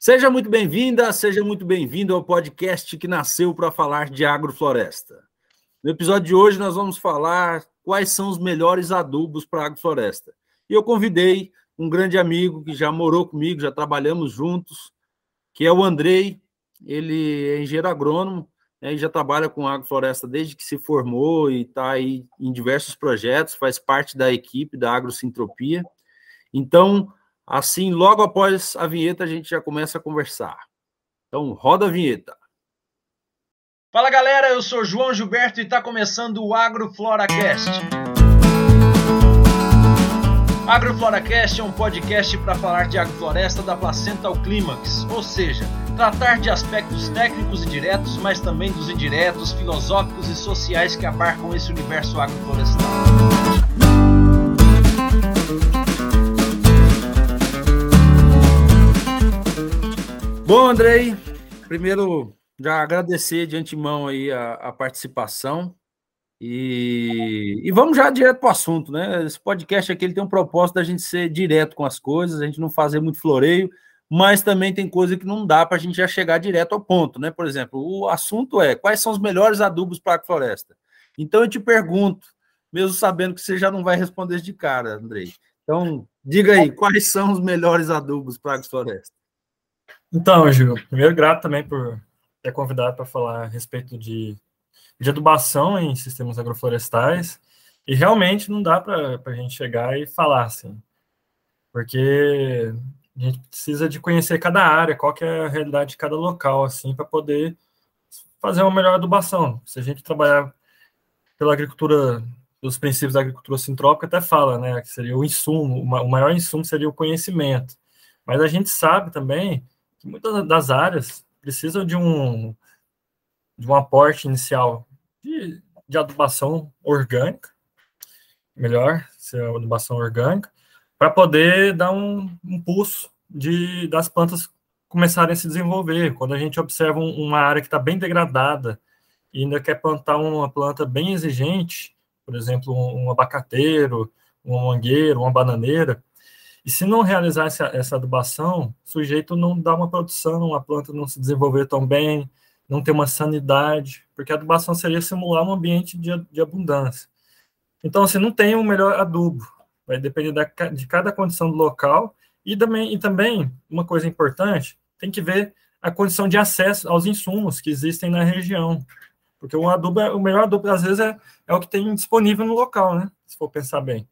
Seja muito bem-vinda, seja muito bem-vindo ao podcast que nasceu para falar de agrofloresta. No episódio de hoje, nós vamos falar quais são os melhores adubos para agrofloresta. E eu convidei um grande amigo que já morou comigo, já trabalhamos juntos, que é o Andrei. Ele é engenheiro agrônomo né, e já trabalha com agrofloresta desde que se formou e está aí em diversos projetos, faz parte da equipe da Agrosintropia. Então, Assim, logo após a vinheta, a gente já começa a conversar. Então, roda a vinheta. Fala galera, eu sou João Gilberto e está começando o AgroFloracast. AgroFloracast é um podcast para falar de agrofloresta da placenta ao clímax, ou seja, tratar de aspectos técnicos e diretos, mas também dos indiretos, filosóficos e sociais que abarcam esse universo agroflorestal. Bom, Andrei, primeiro já agradecer de antemão aí a, a participação e, e, vamos já direto para o assunto, né? Esse podcast aqui ele tem um propósito da gente ser direto com as coisas, a gente não fazer muito floreio, mas também tem coisa que não dá para a gente já chegar direto ao ponto, né? Por exemplo, o assunto é quais são os melhores adubos para a floresta. Então eu te pergunto, mesmo sabendo que você já não vai responder de cara, Andrei. Então, diga aí, quais são os melhores adubos para a floresta? Então, Gil, primeiro grato também por ter convidado para falar a respeito de, de adubação em sistemas agroflorestais. E realmente não dá para a gente chegar e falar assim, porque a gente precisa de conhecer cada área, qual que é a realidade de cada local, assim, para poder fazer uma melhor adubação. Se a gente trabalhar pela agricultura, dos princípios da agricultura sintrópica, até fala, né, que seria o insumo, o maior insumo seria o conhecimento. Mas a gente sabe também que muitas das áreas precisam de um, de um aporte inicial de, de adubação orgânica, melhor, ser adubação orgânica, para poder dar um impulso de, das plantas começarem a se desenvolver. Quando a gente observa uma área que está bem degradada e ainda quer plantar uma planta bem exigente, por exemplo, um, abacateiro, um mangueiro, uma bananeira, e se não realizar essa, essa adubação, o sujeito não dá uma produção, a planta não se desenvolver tão bem, não ter uma sanidade, porque a adubação seria simular um ambiente de, de abundância. Então, você assim, não tem um melhor adubo, vai depender da, de cada condição do local, e também, e também, uma coisa importante, tem que ver a condição de acesso aos insumos que existem na região, porque o adubo, é, o melhor adubo, às vezes, é, é o que tem disponível no local, né, se for pensar bem.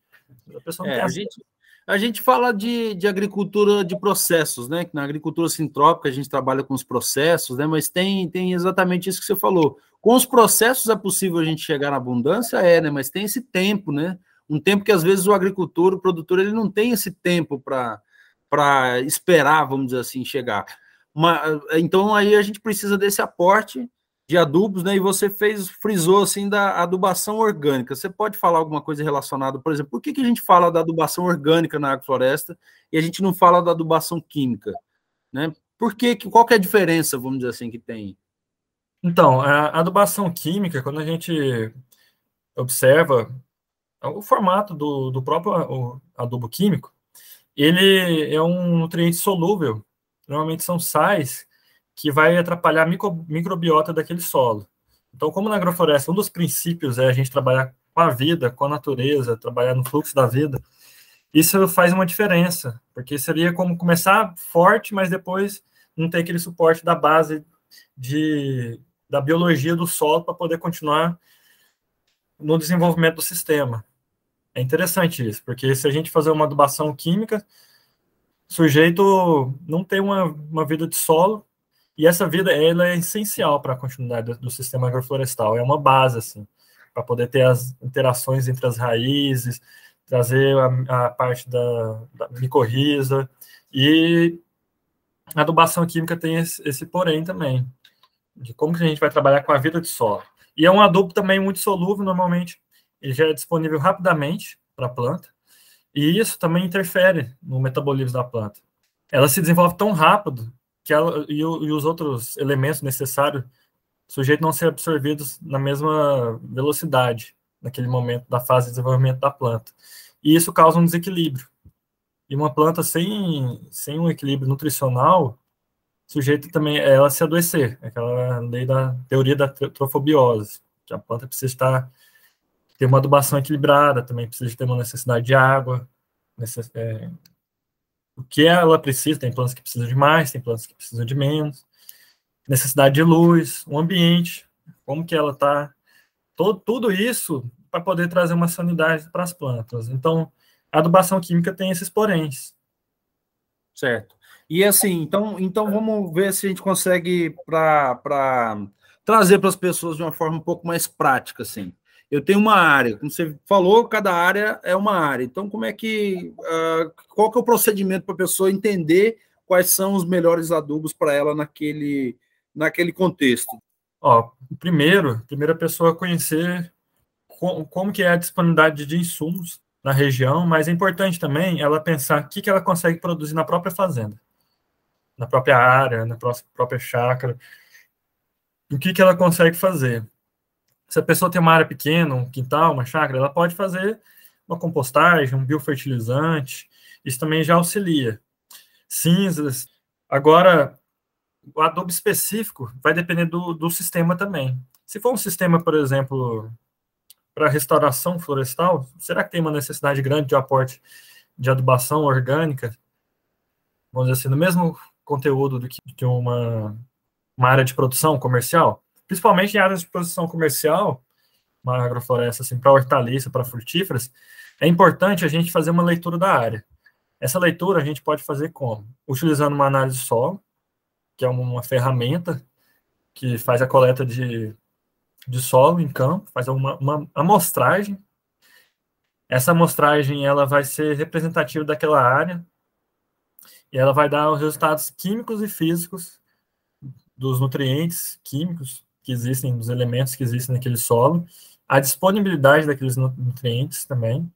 A pessoa não é, tem a gente a gente fala de, de agricultura de processos, né? Na agricultura sintrópica a gente trabalha com os processos, né? Mas tem, tem exatamente isso que você falou. Com os processos é possível a gente chegar na abundância, é, né? Mas tem esse tempo, né? Um tempo que às vezes o agricultor, o produtor, ele não tem esse tempo para esperar, vamos dizer assim, chegar. Mas, então aí a gente precisa desse aporte de adubos, né? E você fez, frisou assim da adubação orgânica. Você pode falar alguma coisa relacionada, por exemplo, por que, que a gente fala da adubação orgânica na agrofloresta e a gente não fala da adubação química, né? Por que, qual que é a diferença, vamos dizer assim, que tem? Então, a adubação química, quando a gente observa o formato do, do próprio adubo químico, ele é um nutriente solúvel, normalmente são sais que vai atrapalhar a micro, microbiota daquele solo. Então, como na agrofloresta, um dos princípios é a gente trabalhar com a vida, com a natureza, trabalhar no fluxo da vida, isso faz uma diferença, porque seria como começar forte, mas depois não ter aquele suporte da base de, da biologia do solo para poder continuar no desenvolvimento do sistema. É interessante isso, porque se a gente fazer uma adubação química, o sujeito não tem uma, uma vida de solo, e essa vida ela é essencial para a continuidade do, sistema agroflorestal, é uma base assim, para poder ter as interações entre as raízes, trazer a, a parte da, da micorriza e a adubação química tem esse, esse porém também, de como que a gente vai trabalhar com a vida de solo. E é um adubo também muito solúvel, normalmente ele já é disponível rapidamente para a planta, e isso também interfere no metabolismo da planta. Ela se desenvolve tão rápido que ela, e, e os outros elementos necessários sujeito não ser absorvidos na mesma velocidade naquele momento da fase de desenvolvimento da planta. E isso causa um desequilíbrio. E uma planta sem, sem um equilíbrio nutricional, sujeita também a ela se adoecer, aquela lei da teoria da trofobiose, que a planta precisa estar ter uma adubação equilibrada, também precisa ter uma necessidade de água, necess, é, o que ela precisa, tem plantas que precisam de mais, tem plantas que precisam de menos, necessidade de luz, o ambiente, como que ela está, tudo isso para poder trazer uma sanidade para as plantas. Então, a adubação química tem esses poréns. Certo. E assim, então, então vamos ver se a gente consegue para trazer para as pessoas de uma forma um pouco mais prática, assim. Eu tenho uma área, como você falou, cada área é uma área. Então, como é que uh, qual que é o procedimento para a pessoa entender quais são os melhores adubos para ela naquele naquele contexto? Ó, primeiro, primeira pessoa conhecer como, como que é a disponibilidade de insumos na região, mas é importante também ela pensar o que, que ela consegue produzir na própria fazenda na própria área, na própria chácara, o que, que ela consegue fazer. Se a pessoa tem uma área pequena, um quintal, uma chácara, ela pode fazer uma compostagem, um biofertilizante, isso também já auxilia. Cinzas. Agora, o adubo específico vai depender do, do sistema também. Se for um sistema, por exemplo, para restauração florestal, será que tem uma necessidade grande de aporte de adubação orgânica? Vamos dizer assim, no mesmo conteúdo do que de uma, uma área de produção comercial, principalmente em áreas de produção comercial, uma agrofloresta assim, para hortaliça, para frutíferas, é importante a gente fazer uma leitura da área. Essa leitura a gente pode fazer como? Utilizando uma análise solo, que é uma ferramenta que faz a coleta de, de solo em campo, faz uma, uma amostragem. Essa amostragem ela vai ser representativa daquela área, e ela vai dar os resultados químicos e físicos dos nutrientes químicos que existem, dos elementos que existem naquele solo, a disponibilidade daqueles nutrientes também,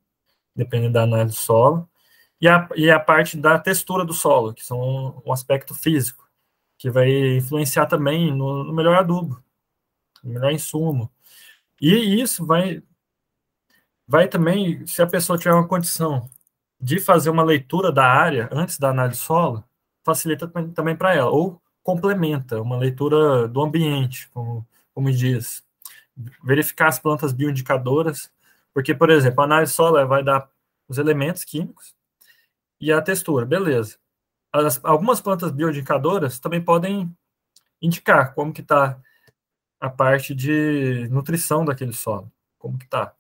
dependendo da análise do solo, e a, e a parte da textura do solo, que são um aspecto físico, que vai influenciar também no, no melhor adubo, no melhor insumo. E isso vai, vai também, se a pessoa tiver uma condição de fazer uma leitura da área antes da análise solo facilita também para ela, ou complementa uma leitura do ambiente, como, como diz. Verificar as plantas bioindicadoras, porque, por exemplo, a análise solo vai dar os elementos químicos e a textura, beleza. As, algumas plantas bioindicadoras também podem indicar como que está a parte de nutrição daquele solo, como que está.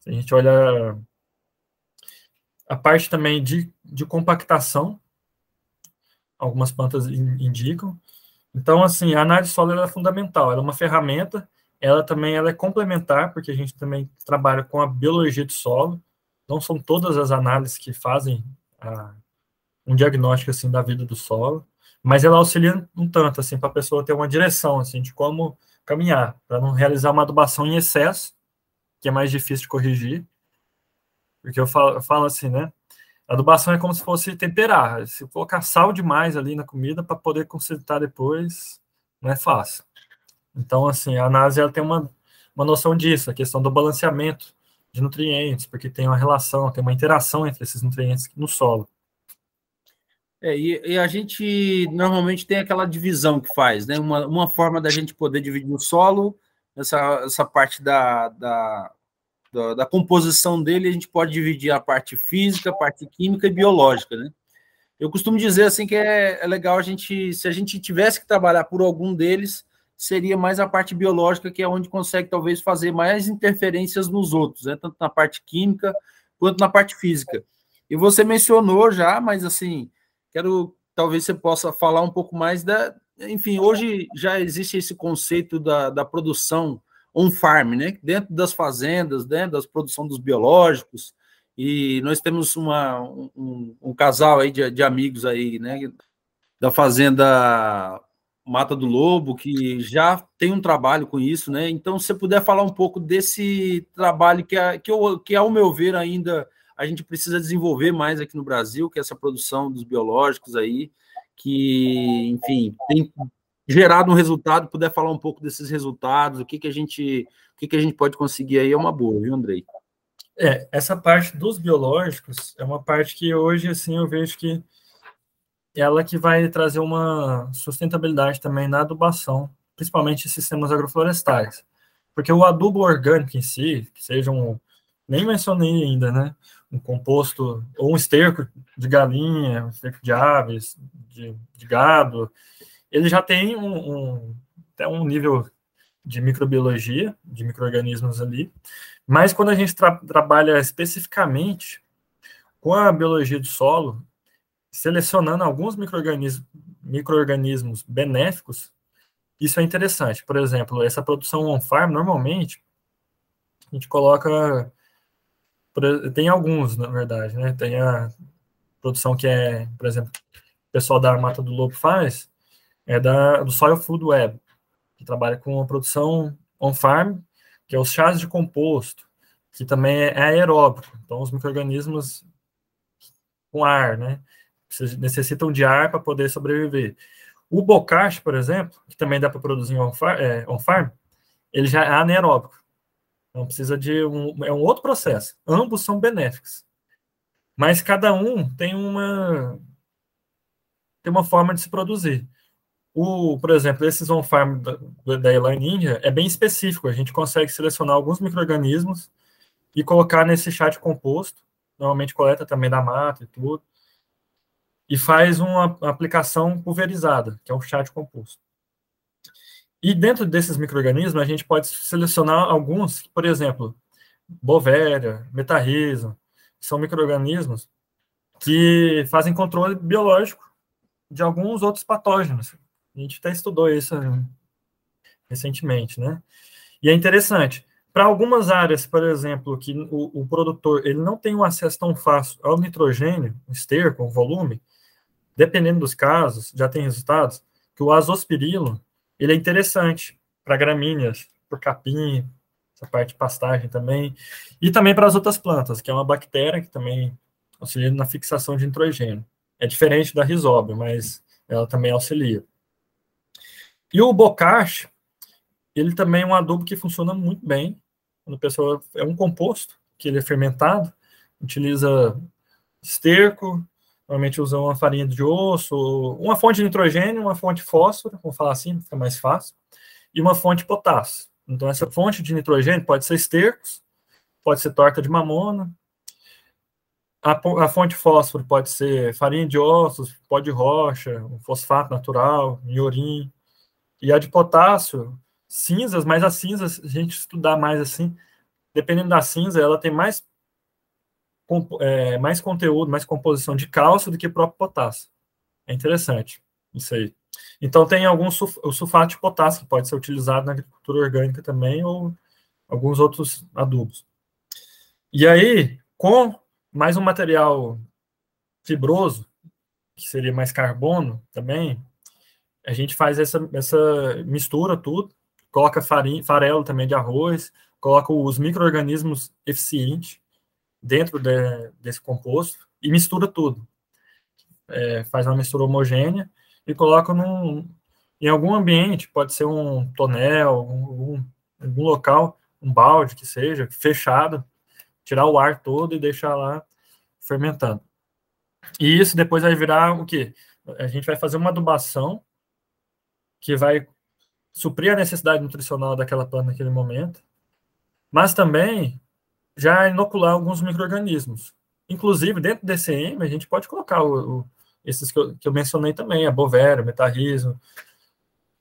Se a gente olha a parte também de, de compactação, algumas plantas indicam. Então, assim, a análise solo é fundamental, ela é uma ferramenta, ela também ela é complementar, porque a gente também trabalha com a biologia de solo, não são todas as análises que fazem a, um diagnóstico, assim, da vida do solo, mas ela auxilia um tanto, assim, para a pessoa ter uma direção, assim, de como caminhar, para não realizar uma adubação em excesso, que é mais difícil de corrigir, porque eu falo, eu falo assim, né? Adubação é como se fosse temperar. Se colocar sal demais ali na comida para poder consertar depois, não é fácil. Então, assim, a análise ela tem uma, uma noção disso, a questão do balanceamento de nutrientes, porque tem uma relação, tem uma interação entre esses nutrientes no solo. É, e, e, a gente normalmente tem aquela divisão que faz, né? Uma, uma forma da gente poder dividir o solo, essa, essa parte da, da da, da, composição dele, a gente pode dividir a parte física, a parte química e biológica, né? Eu costumo dizer assim que é, é legal a gente, se a gente tivesse que trabalhar por algum deles, seria mais a parte biológica, que é onde consegue talvez fazer mais interferências nos outros, né? tanto na parte química quanto na parte física. E você mencionou já, mas assim, quero talvez você possa falar um pouco mais da. Enfim, hoje já existe esse conceito da, da produção on-farm, né? Dentro das fazendas, dentro da produção dos biológicos. E nós temos uma, um, um casal aí de, de, amigos aí, né? Da fazenda Mata do Lobo, que já tem um trabalho com isso, né? Então, se você puder falar um pouco desse trabalho que, é, que, eu, que, ao meu ver, ainda a gente precisa desenvolver mais aqui no Brasil, que é essa produção dos biológicos aí, que, enfim, tem gerado um resultado, puder falar um pouco desses resultados, o que, que a gente o que, que a gente pode conseguir aí é uma boa, viu, Andrei? É, essa parte dos biológicos é uma parte que hoje assim eu vejo que ela que vai trazer uma sustentabilidade também na adubação, principalmente em sistemas agroflorestais. Porque o adubo orgânico em si, que seja um, nem mencionei ainda, né? Um composto ou um esterco de galinha, um esterco de aves, de, de gado, ele já tem um, um, até um nível de microbiologia, de micro-organismos ali, mas quando a gente tra trabalha especificamente com a biologia do solo, selecionando alguns micro-organismos micro benéficos, isso é interessante. Por exemplo, essa produção on-farm, normalmente, a gente coloca. Tem alguns, na verdade, né? Tem a produção que é, por exemplo, o pessoal da Mata do Lobo faz, é da, do Soil Food Web, que trabalha com a produção on-farm, que é os chás de composto, que também é aeróbico. Então, os micro-organismos com ar, né? necessitam de ar para poder sobreviver. O bocache, por exemplo, que também dá para produzir on-farm, é, on ele já é anaeróbico. Então precisa de um, é um outro processo. Ambos são benéficos. Mas cada um tem uma tem uma forma de se produzir. O, por exemplo, esses on-farm da, da Eline India é bem específico. A gente consegue selecionar alguns micro-organismos e colocar nesse de composto. Normalmente coleta também da mata e tudo e faz uma aplicação pulverizada, que é chá de composto. E dentro desses micro-organismos, a gente pode selecionar alguns, por exemplo, Bovéria, Metarrhiza, são micro-organismos que fazem controle biológico de alguns outros patógenos. A gente até estudou isso recentemente, né? E é interessante. Para algumas áreas, por exemplo, que o, o, produtor ele não tem um acesso tão fácil ao nitrogênio, esterco, volume, dependendo dos casos, já tem resultados, que o azospirilo, ele é interessante para gramíneas, para capim, essa parte de pastagem também, e também para as outras plantas, que é uma bactéria que também auxilia na fixação de nitrogênio. É diferente da risóbio, mas ela também auxilia. E o bocache, ele também é um adubo que funciona muito bem, quando a pessoa é um composto, que ele é fermentado, utiliza esterco, Normalmente usam uma farinha de osso, uma fonte de nitrogênio, uma fonte de fósforo, vamos falar assim, fica mais fácil, e uma fonte de potássio. Então, essa fonte de nitrogênio pode ser estercos, pode ser torta de mamona, a, a fonte de fósforo pode ser farinha de ossos, pó de rocha, um fosfato natural, miorim, e a de potássio, cinzas, mas as cinzas, a gente estudar mais assim, dependendo da cinza, ela tem mais é, mais conteúdo, mais composição de cálcio do que próprio potássio. É interessante isso aí. Então tem algum sulf o sulfato de potássio que pode ser utilizado na agricultura orgânica também ou alguns outros adubos. E aí, com mais um material fibroso, que seria mais carbono também, a gente faz essa, essa mistura tudo, coloca farinha, farelo também de arroz, coloca os micro-organismos eficientes, dentro de, desse composto e mistura tudo. É, faz uma mistura homogênea e coloca num, em algum ambiente, pode ser um tonel, algum, algum local, um balde que seja, fechado, tirar o ar todo e deixar lá fermentando. E isso depois vai virar o quê? A gente vai fazer uma adubação que vai suprir a necessidade nutricional daquela planta naquele momento, mas também já inocular alguns micro-organismos. Inclusive, dentro do DCM, a gente pode colocar o, o, esses que eu, que eu, mencionei também, a bovéria, o metarrizo,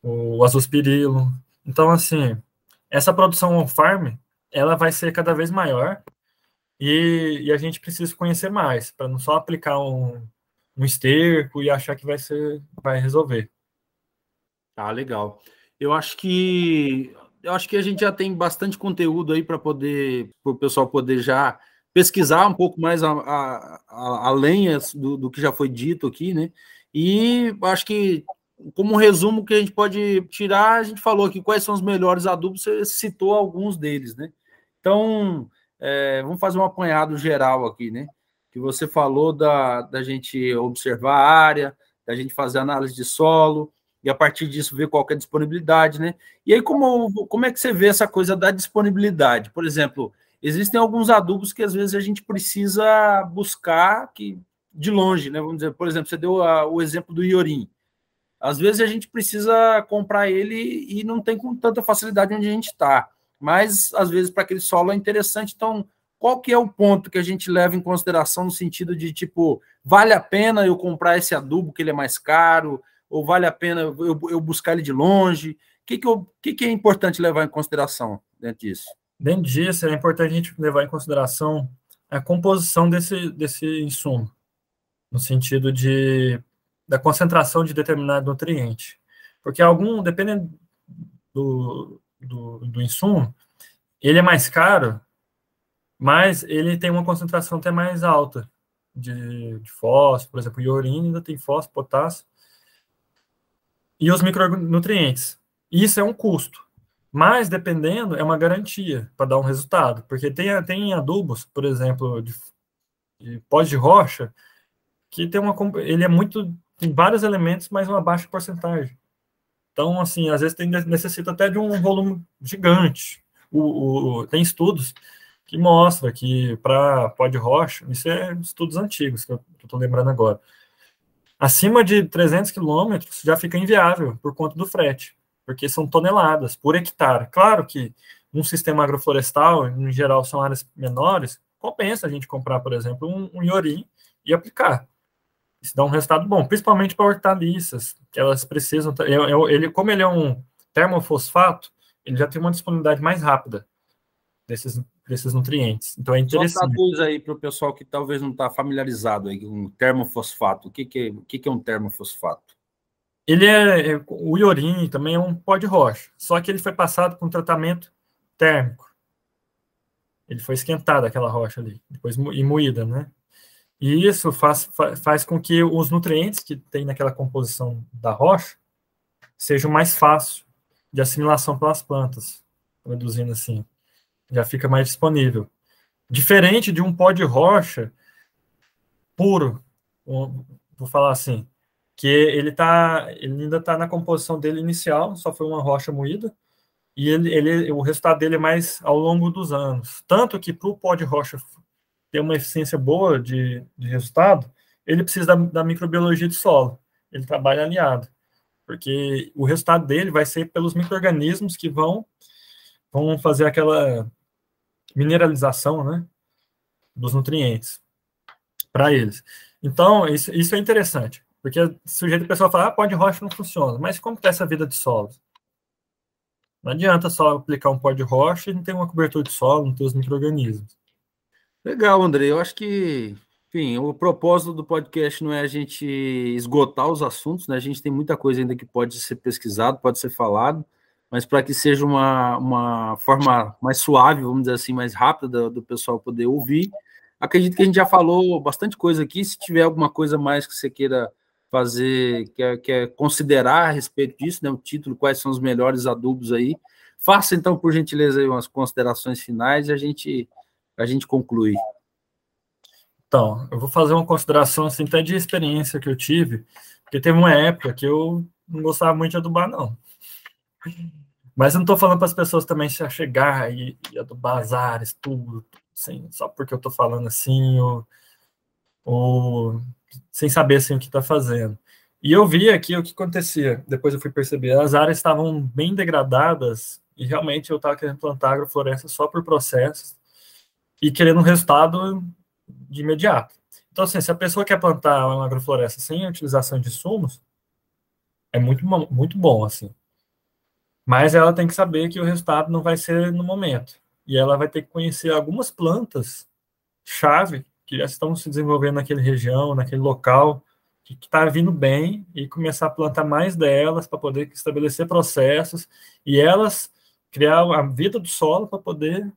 o azospirilo. Então, assim, essa produção on-farm, ela vai ser cada vez maior e, e a gente precisa conhecer mais, para não só aplicar um, um esterco e achar que vai ser, vai resolver. Ah, legal. Eu acho que eu acho que a gente já tem bastante conteúdo aí para poder, para o pessoal poder já pesquisar um pouco mais a, a, a, além do, do, que já foi dito aqui, né? E acho que, como resumo que a gente pode tirar, a gente falou aqui quais são os melhores adubos, você citou alguns deles, né? Então, é, vamos fazer um apanhado geral aqui, né? Que você falou da, da gente observar a área, da gente fazer análise de solo, e a partir disso ver qual é a disponibilidade, né? E aí, como, como é que você vê essa coisa da disponibilidade? Por exemplo, existem alguns adubos que às vezes a gente precisa buscar, que de longe, né? Vamos dizer, por exemplo, você deu a, o exemplo do iorim. Às vezes a gente precisa comprar ele e não tem com tanta facilidade onde a gente está. Mas às vezes para aquele solo é interessante. Então, qual que é o ponto que a gente leva em consideração no sentido de tipo, vale a pena eu comprar esse adubo que ele é mais caro, ou vale a pena eu, eu buscar ele de longe? O que, que, que, que é importante levar em consideração dentro disso? Dentro disso, é importante a gente levar em consideração a composição desse, desse insumo, no sentido de da concentração de determinado nutriente. Porque algum, dependendo do, do, do insumo, ele é mais caro, mas ele tem uma concentração até mais alta de, de fósforo, por exemplo, iorina ainda tem fósforo, potássio, e os micronutrientes. Isso é um custo. Mas, dependendo, é uma garantia para dar um resultado. Porque tem, tem adubos, por exemplo, de, de pós de rocha, que tem uma, ele é muito tem vários elementos, mas uma baixa porcentagem. Então, assim, às vezes tem, necessita até de um volume gigante. O, o tem estudos que mostram que para pó de rocha, isso é estudos antigos que eu estou lembrando agora, acima de 300 quilômetros já fica inviável por conta do frete, porque são toneladas por hectare. Claro que num sistema agroflorestal, em geral são áreas menores, compensa a gente comprar, por exemplo, um, um iorim e aplicar. Isso dá um resultado bom, principalmente para hortaliças, que elas precisam. Ele, como ele é um termofosfato, ele já tem uma disponibilidade mais rápida desses, desses nutrientes. Então é interessante. Só traduz aí para o pessoal que talvez não está familiarizado aí, um termofosfato. O que, que, é, o que, que é um termofosfato? Ele é, é o iorim também é um pó de rocha, só que ele foi passado com tratamento térmico. Ele foi esquentado aquela rocha ali, depois e moída, né? E isso faz, faz com que os nutrientes que tem naquela composição da rocha sejam mais fácil de assimilação pelas plantas, produzindo assim. Já fica mais disponível. Diferente de um pó de rocha puro, vou falar assim, que ele tá, ele ainda está na composição dele inicial, só foi uma rocha moída, e ele, ele, o resultado dele é mais ao longo dos anos. Tanto que para o pó de rocha ter uma eficiência boa de, de resultado, ele precisa da, da microbiologia de solo. Ele trabalha aliado, porque o resultado dele vai ser pelos microrganismos que vão vão fazer aquela mineralização, né, dos nutrientes para eles. Então, isso, isso é interessante, porque o sujeito pessoal fala, ah, pó de rocha não funciona, mas como está essa vida de solos? Não adianta só aplicar um pó de rocha e não ter uma cobertura de solo, não ter os micro-organismos. Legal, André. Eu acho que, enfim, o propósito do podcast não é a gente esgotar os assuntos, né? A gente tem muita coisa ainda que pode ser pesquisado, pode ser falado, mas para que seja uma, uma forma mais suave, vamos dizer assim, mais rápida do, pessoal poder ouvir. Acredito que a gente já falou bastante coisa aqui. Se tiver alguma coisa mais que você queira fazer, quer, quer considerar a respeito disso, né? O título, quais são os melhores adubos aí. Faça então, por gentileza, aí umas considerações finais e a gente a gente conclui? Então, eu vou fazer uma consideração assim, até de experiência que eu tive, porque teve uma época que eu não gostava muito de adubar, não. Mas eu não estou falando para as pessoas também se chegar e, e adubar as áreas, tudo, assim, só porque eu estou falando assim, ou, ou sem saber assim, o que está fazendo. E eu vi aqui o que acontecia. Depois eu fui perceber, as áreas estavam bem degradadas e realmente eu estava querendo plantar agrofloresta só por processos e querendo um resultado de imediato. Então, assim, se a pessoa quer plantar uma agrofloresta sem a utilização de insumos, é muito, muito bom, assim. Mas ela tem que saber que o resultado não vai ser no momento. E ela vai ter que conhecer algumas plantas chave que já estão se desenvolvendo naquele região, naquele local, que está vindo bem, e começar a plantar mais delas para poder estabelecer processos e elas criar a vida do solo para poder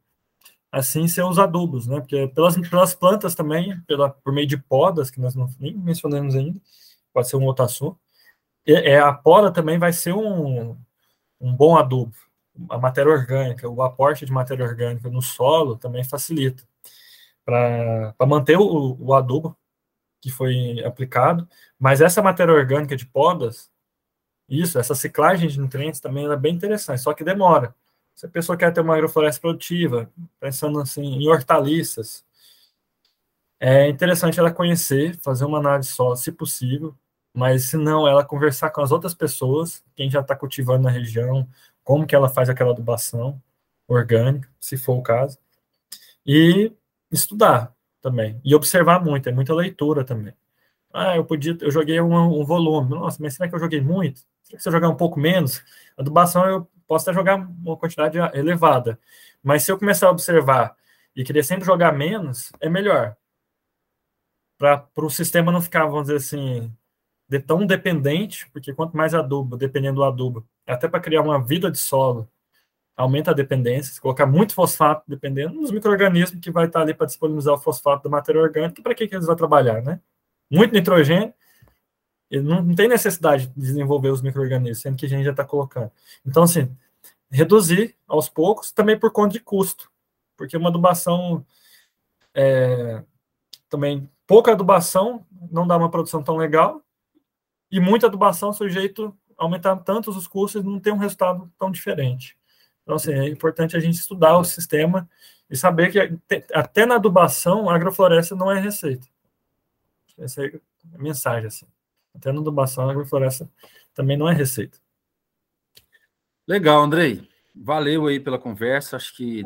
assim ser os adubos, né? Porque pelas, pelas plantas também, pela, por meio de podas, que nós não, nem mencionamos ainda, pode ser um outro assunto, é, a poda também vai ser um, um bom adubo. A matéria orgânica, o aporte de matéria orgânica no solo também facilita para manter o, o adubo que foi aplicado, mas essa matéria orgânica de podas, isso, essa ciclagem de nutrientes também é bem interessante, só que demora. Se a pessoa quer ter uma agrofloresta produtiva, pensando assim em hortaliças, é interessante ela conhecer, fazer uma análise só, se possível, mas se não, ela conversar com as outras pessoas, quem já está cultivando na região, como que ela faz aquela adubação orgânica, se for o caso, e estudar também, e observar muito, é muita leitura também. Ah, eu podia, eu joguei um, um volume, nossa, mas será que eu joguei muito? Será que se eu jogar um pouco menos? Adubação eu posso até jogar uma quantidade elevada, mas se eu começar a observar e querer sempre jogar menos, é melhor. Para o sistema não ficar, vamos dizer assim, de tão dependente, porque quanto mais adubo, dependendo do adubo, até para criar uma vida de solo, aumenta a dependência. Se colocar muito fosfato, dependendo dos micro-organismos que vai estar ali para disponibilizar o fosfato da matéria orgânica, para que, que eles vão trabalhar, né? Muito nitrogênio, ele não, não tem necessidade de desenvolver os micro-organismos, sendo que a gente já está colocando. Então, assim, reduzir aos poucos, também por conta de custo, porque uma adubação é, também pouca adubação não dá uma produção tão legal e muita adubação sujeito a aumentar tantos os custos e não ter um resultado tão diferente. Então, assim, é importante a gente estudar o sistema e saber que até na adubação a agrofloresta não é receita. Essa é a mensagem, assim. Até na adubação a agrofloresta também não é receita. Legal, Andrei. Valeu aí pela conversa. Acho que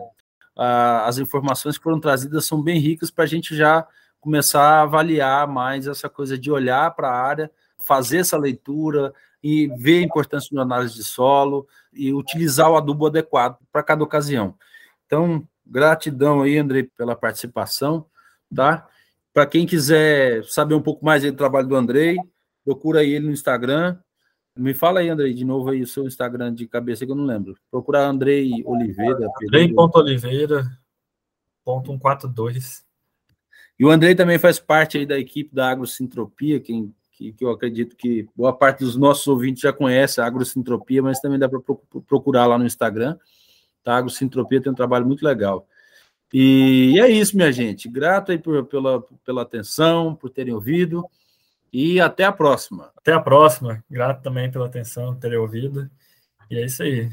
ah, as informações que foram trazidas são bem ricas para a gente já começar a avaliar mais essa coisa de olhar para a área, fazer essa leitura e ver a importância da análise de solo e utilizar o adubo adequado para cada ocasião. Então, gratidão aí, Andrei, pela participação, tá? Para quem quiser saber um pouco mais do trabalho do Andrei, procura aí ele no Instagram, me fala aí, Andrei, de novo aí o seu Instagram de cabeça que eu não lembro. Procura Andrei Oliveira. Andrei.oliveira.142. E o Andrei também faz parte aí da equipe da Agrocintropia, quem, que, que eu acredito que boa parte dos nossos ouvintes já conhece a Agrocintropia, mas também dá para procurar lá no Instagram. Tá? A Agrocintropia tem um trabalho muito legal. E é isso, minha gente. Grato aí por, pela, pela atenção, por terem ouvido. E até a próxima. Até a próxima. Grato também pela atenção, ter ouvido. E é isso aí.